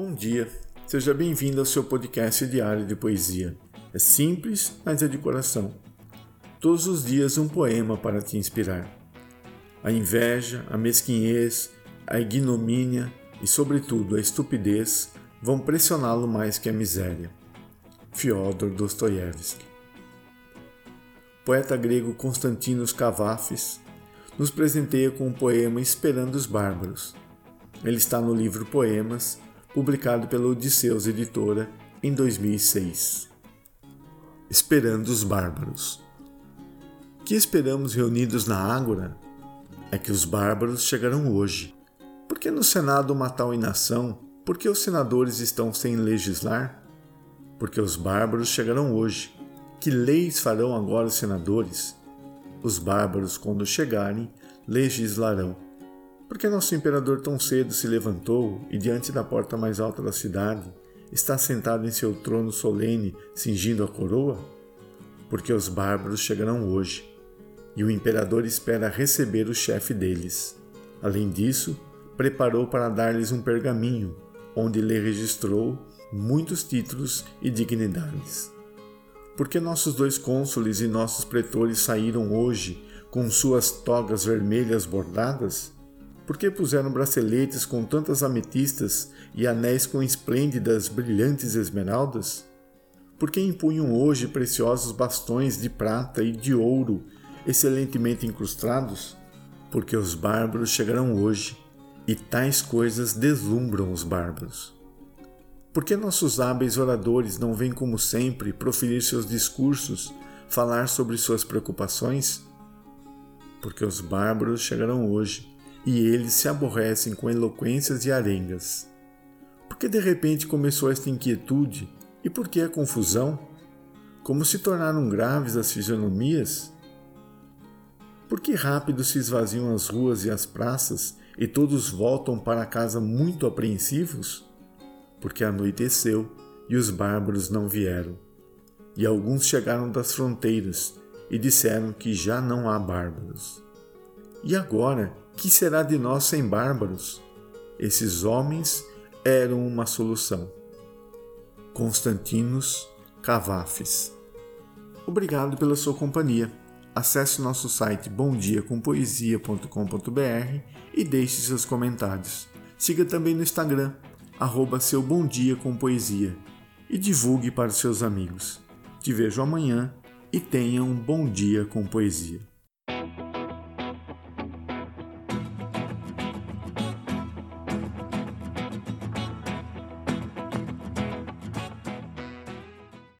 Bom dia, seja bem-vindo ao seu podcast diário de poesia. É simples, mas é de coração. Todos os dias um poema para te inspirar. A inveja, a mesquinhez, a ignomínia e, sobretudo, a estupidez vão pressioná-lo mais que a miséria. Fyodor Dostoiévski. Poeta grego Constantinos Cavafis nos presenteia com o poema Esperando os Bárbaros. Ele está no livro Poemas publicado pela Odisseus Editora em 2006. Esperando os Bárbaros. O que esperamos reunidos na Ágora é que os bárbaros chegarão hoje. Por que no Senado uma tal inação? Por que os senadores estão sem legislar? Porque os bárbaros chegarão hoje. Que leis farão agora os senadores? Os bárbaros, quando chegarem, legislarão. Porque nosso imperador tão cedo se levantou e, diante da porta mais alta da cidade, está sentado em seu trono solene, cingindo a coroa? Porque os bárbaros chegarão hoje, e o imperador espera receber o chefe deles. Além disso, preparou para dar-lhes um pergaminho, onde lhe registrou muitos títulos e dignidades. Porque nossos dois cônsules e nossos pretores saíram hoje com suas togas vermelhas bordadas? Por que puseram braceletes com tantas ametistas e anéis com esplêndidas, brilhantes esmeraldas? Por que impunham hoje preciosos bastões de prata e de ouro, excelentemente incrustados? Porque os bárbaros chegarão hoje, e tais coisas deslumbram os bárbaros. Por que nossos hábeis oradores não vêm como sempre proferir seus discursos, falar sobre suas preocupações? Porque os bárbaros chegarão hoje e eles se aborrecem com eloquências e arengas. Por que de repente começou esta inquietude e por que a confusão? Como se tornaram graves as fisionomias? Por que rápido se esvaziam as ruas e as praças e todos voltam para casa muito apreensivos? Porque anoiteceu e os bárbaros não vieram. E alguns chegaram das fronteiras e disseram que já não há bárbaros. E agora, que será de nós sem bárbaros? Esses homens eram uma solução. Constantinos Cavafes. Obrigado pela sua companhia. Acesse nosso site bomdiacompoesia.com.br e deixe seus comentários. Siga também no Instagram, arroba seu Bom Dia com Poesia e divulgue para seus amigos. Te vejo amanhã e tenha um bom dia com poesia.